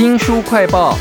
新书快报。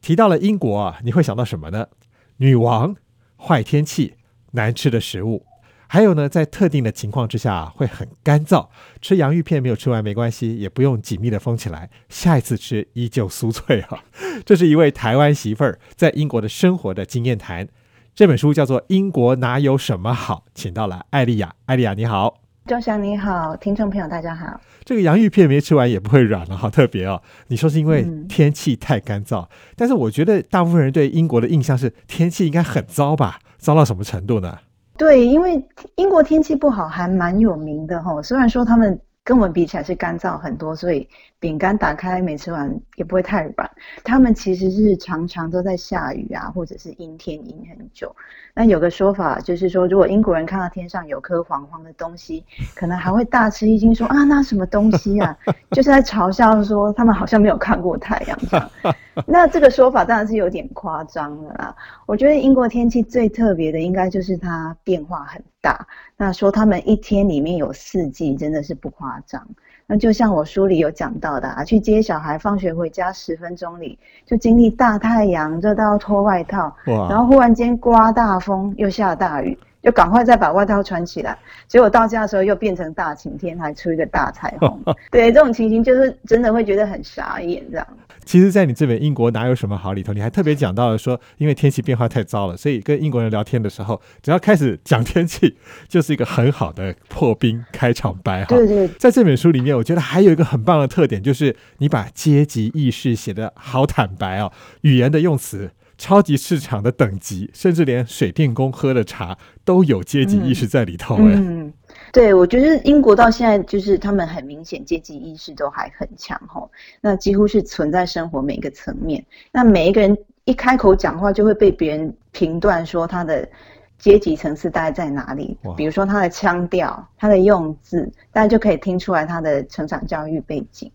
提到了英国，你会想到什么呢？女王、坏天气、难吃的食物，还有呢，在特定的情况之下会很干燥，吃洋芋片没有吃完没关系，也不用紧密的封起来，下一次吃依旧酥脆哈。这是一位台湾媳妇儿在英国的生活的经验谈。这本书叫做《英国哪有什么好》，请到了艾丽亚。艾丽亚你好，周翔你好，听众朋友大家好。这个洋芋片没吃完也不会软了，好特别哦。你说是因为天气太干燥，但是我觉得大部分人对英国的印象是天气应该很糟吧？糟到什么程度呢？对，因为英国天气不好还蛮有名的哈。虽然说他们。跟我们比起来是干燥很多，所以饼干打开没吃完也不会太软。他们其实是常常都在下雨啊，或者是阴天阴很久。那有个说法就是说，如果英国人看到天上有颗黄黄的东西，可能还会大吃一惊，说啊，那什么东西啊？就是在嘲笑说他们好像没有看过太阳这样。那这个说法当然是有点夸张了啦。我觉得英国天气最特别的，应该就是它变化很大。那说他们一天里面有四季，真的是不夸张。那就像我书里有讲到的啊，去接小孩放学回家十分钟里，就经历大太阳热到要脱外套，然后忽然间刮大风又下大雨。就赶快再把外套穿起来，结果到家的时候又变成大晴天，还出一个大彩虹。对，这种情形就是真的会觉得很傻眼这样。其实，在你这本《英国哪有什么好》里头，你还特别讲到了说，因为天气变化太糟了，所以跟英国人聊天的时候，只要开始讲天气，就是一个很好的破冰开场白。对对，在这本书里面，我觉得还有一个很棒的特点，就是你把阶级意识写得好坦白哦，语言的用词。超级市场的等级，甚至连水电工喝的茶都有阶级意识在里头。嗯，对，我觉得英国到现在就是他们很明显阶级意识都还很强吼，那几乎是存在生活每一个层面。那每一个人一开口讲话，就会被别人评断说他的阶级层次大概在哪里。比如说他的腔调、他的用字，大家就可以听出来他的成长教育背景。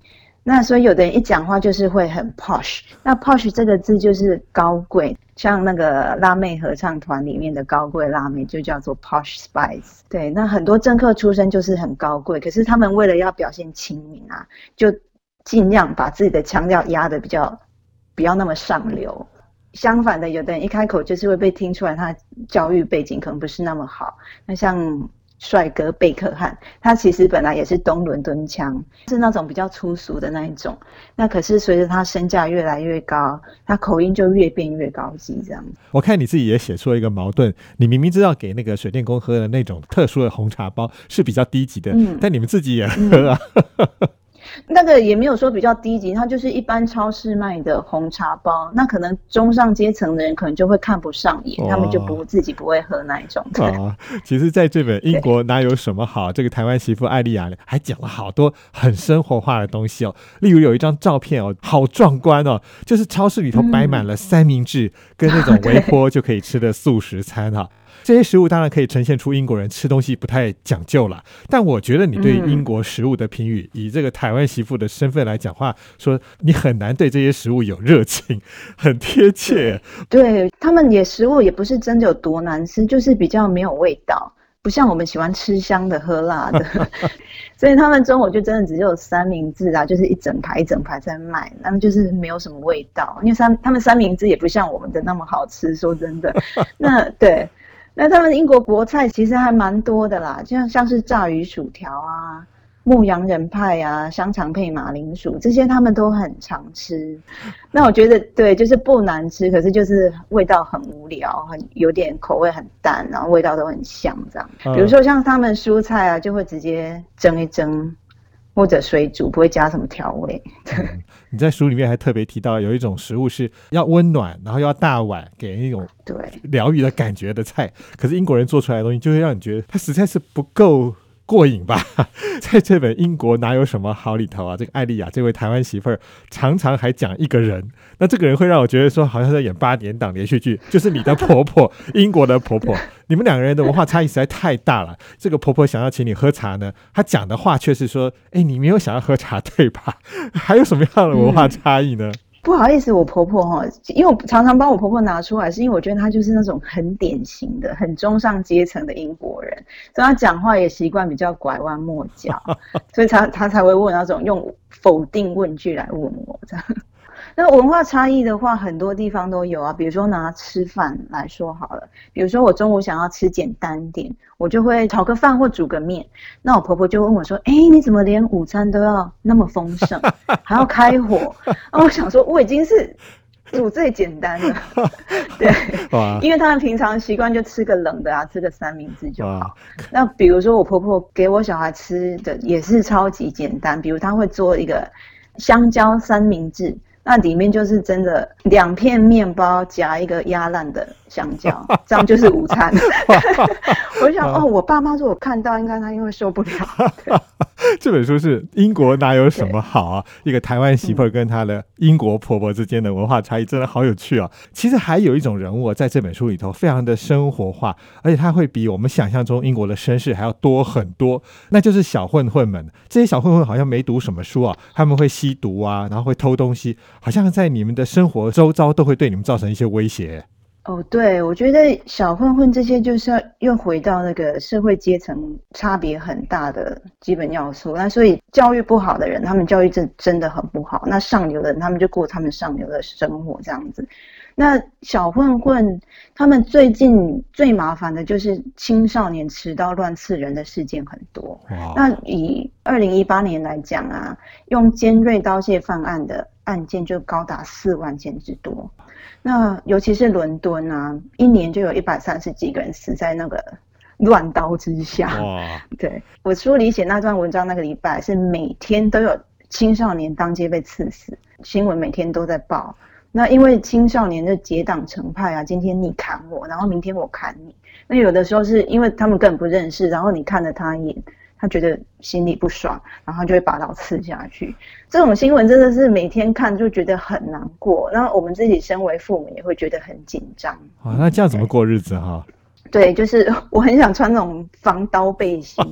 那所以有的人一讲话就是会很 posh，那 posh 这个字就是高贵，像那个辣妹合唱团里面的高贵辣妹就叫做 posh spice。对，那很多政客出身就是很高贵，可是他们为了要表现亲民啊，就尽量把自己的腔调压的比较不要那么上流。相反的，有的人一开口就是会被听出来他教育背景可能不是那么好。那像。帅哥贝克汉，他其实本来也是东伦敦腔，是那种比较粗俗的那一种。那可是随着他身价越来越高，他口音就越变越高级，这样子。我看你自己也写出了一个矛盾，你明明知道给那个水电工喝的那种特殊的红茶包是比较低级的，但你们自己也喝啊。那个也没有说比较低级，它就是一般超市卖的红茶包。那可能中上阶层的人可能就会看不上眼，他们就不自己不会喝那一种。啊，其实，在这本《英国哪有什么好》，这个台湾媳妇艾丽亚还讲了好多很生活化的东西哦。例如有一张照片哦，好壮观哦，就是超市里头摆满了三明治跟那种微波就可以吃的素食餐哈。这些食物当然可以呈现出英国人吃东西不太讲究了，但我觉得你对英国食物的评语，以这个台湾媳妇的身份来讲话，说你很难对这些食物有热情，很贴切。对他们也食物也不是真的有多难吃，就是比较没有味道，不像我们喜欢吃香的喝辣的，所以他们中午就真的只有三明治啊，就是一整排一整排在卖，那么就是没有什么味道，因为三他们三明治也不像我们的那么好吃，说真的，那对。那他们英国国菜其实还蛮多的啦，就像像是炸鱼薯条啊、牧羊人派啊、香肠配马铃薯这些，他们都很常吃。那我觉得对，就是不难吃，可是就是味道很无聊，很有点口味很淡，然后味道都很香这样。比如说像他们蔬菜啊，就会直接蒸一蒸。或者水煮不会加什么调味。你在书里面还特别提到有一种食物是要温暖，然后要大碗，给人一种对疗愈的感觉的菜。可是英国人做出来的东西就会让你觉得它实在是不够。过瘾吧，在这本《英国哪有什么好》里头啊，这个艾丽亚这位台湾媳妇儿常常还讲一个人，那这个人会让我觉得说好像在演八点档连续剧，就是你的婆婆，英国的婆婆，你们两个人的文化差异实在太大了。这个婆婆想要请你喝茶呢，她讲的话却是说，哎，你没有想要喝茶对吧？还有什么样的文化差异呢？不好意思，我婆婆哈，因为我常常帮我婆婆拿出来，是因为我觉得她就是那种很典型的、很中上阶层的英国人，所以她讲话也习惯比较拐弯抹角，所以她她才会问那种用否定问句来问我这样。那文化差异的话，很多地方都有啊。比如说拿吃饭来说好了，比如说我中午想要吃简单点，我就会炒个饭或煮个面。那我婆婆就问我说：“哎，你怎么连午餐都要那么丰盛，还要开火？”那我想说，我已经是煮最简单的，对，因为他们平常习惯就吃个冷的啊，吃个三明治就好。那比如说我婆婆给我小孩吃的也是超级简单，比如她会做一个香蕉三明治。那里面就是真的两片面包夹一个压烂的香蕉，这样就是午餐。我想哦，我爸妈如果看到，应该他因为受不了。这本书是英国哪有什么好啊？一个台湾媳妇跟她的英国婆婆之间的文化差异，真的好有趣啊！其实还有一种人物在这本书里头非常的生活化，而且他会比我们想象中英国的绅士还要多很多。那就是小混混们，这些小混混好像没读什么书啊，他们会吸毒啊，然后会偷东西。好像在你们的生活周遭都会对你们造成一些威胁。哦，对，我觉得小混混这些就是要又回到那个社会阶层差别很大的基本要素。那所以教育不好的人，他们教育真真的很不好。那上流的人，他们就过他们上流的生活这样子。那小混混他们最近最麻烦的就是青少年持刀乱刺人的事件很多。那以二零一八年来讲啊，用尖锐刀械犯案的。案件就高达四万件之多，那尤其是伦敦啊，一年就有一百三十几个人死在那个乱刀之下。哇！对我书里写那段文章，那个礼拜是每天都有青少年当街被刺死，新闻每天都在报。那因为青少年的结党成派啊，今天你砍我，然后明天我砍你。那有的时候是因为他们根本不认识，然后你看了他一眼。他觉得心里不爽，然后就会把刀刺下去。这种新闻真的是每天看就觉得很难过。那我们自己身为父母也会觉得很紧张。啊，那这样怎么过日子哈？对，就是 我很想穿那种防刀背心。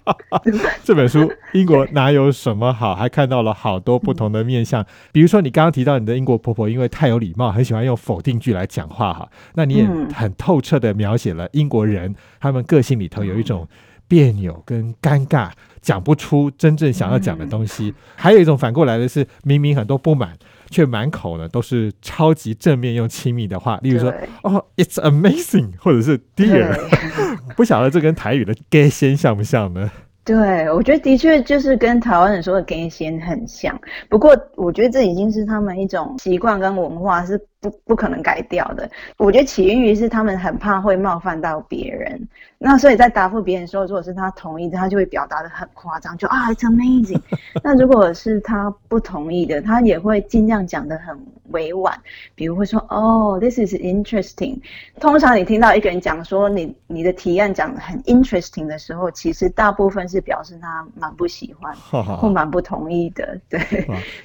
这本书英国哪有什么好？还看到了好多不同的面相。比如说你刚刚提到你的英国婆婆，因为太有礼貌，很喜欢用否定句来讲话哈。那你也很透彻的描写了英国人他们个性里头有一种。别扭跟尴尬，讲不出真正想要讲的东西。还有一种反过来的是，明明很多不满，却满口呢都是超级正面又亲密的话。例如说，哦，It's amazing，或者是 Dear。不晓得这跟台语的 gay 先像不像呢？对，我觉得的确就是跟台湾人说的 gay 先很像。不过，我觉得这已经是他们一种习惯跟文化是。不不可能改掉的。我觉得起因于是他们很怕会冒犯到别人，那所以在答复别人说，如果是他同意的，他就会表达的很夸张，就啊，it's amazing。那如果是他不同意的，他也会尽量讲的很委婉，比如会说，哦，this is interesting。通常你听到一个人讲说你你的提案讲的很 interesting 的时候，其实大部分是表示他蛮不喜欢或蛮不同意的。对，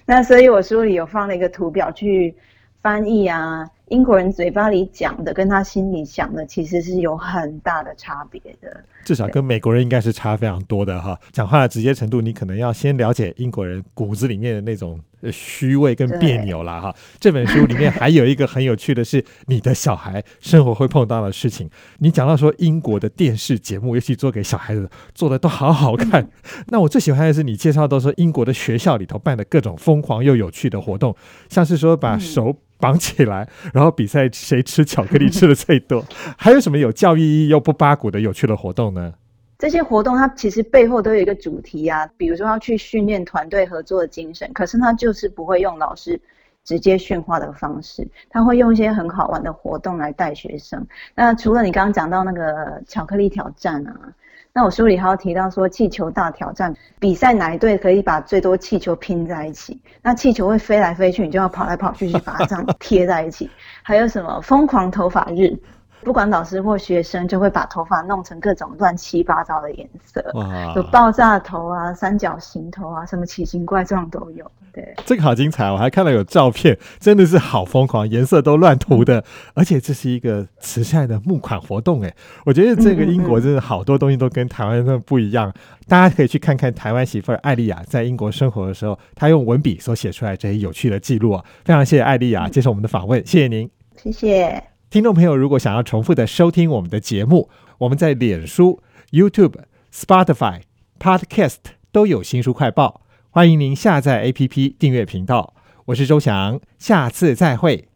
那所以我书里有放了一个图表去。翻译啊，英国人嘴巴里讲的跟他心里想的其实是有很大的差别的。至少跟美国人应该是差非常多的哈。讲话的直接程度，你可能要先了解英国人骨子里面的那种虚伪跟别扭啦哈。这本书里面还有一个很有趣的是，你的小孩生活会碰到的事情。你讲到说英国的电视节目，尤其做给小孩子做的都好好看。那我最喜欢的是你介绍都说英国的学校里头办的各种疯狂又有趣的活动，像是说把手。绑起来，然后比赛谁吃巧克力吃的最多。还有什么有教育意义又不八股的有趣的活动呢？这些活动它其实背后都有一个主题啊，比如说要去训练团队合作的精神。可是他就是不会用老师直接训话的方式，他会用一些很好玩的活动来带学生。那除了你刚刚讲到那个巧克力挑战啊。那我书里还有提到说，气球大挑战比赛哪一队可以把最多气球拼在一起？那气球会飞来飞去，你就要跑来跑去去把它这样贴在一起。还有什么疯狂头发日？不管老师或学生，就会把头发弄成各种乱七八糟的颜色，有爆炸头啊、三角形头啊，什么奇形怪状都有。对，这个好精彩！我还看到有照片，真的是好疯狂，颜色都乱涂的，而且这是一个慈善的募款活动，哎，我觉得这个英国真的好多东西都跟台湾的不一样。大家可以去看看台湾媳妇儿艾丽亚在英国生活的时候，她用文笔所写出来这些有趣的记录啊！非常谢谢艾丽亚接受我们的访问，谢谢您，谢谢听众朋友。如果想要重复的收听我们的节目，我们在脸书、YouTube、Spotify、Podcast 都有新书快报。欢迎您下载 APP 订阅频道，我是周翔，下次再会。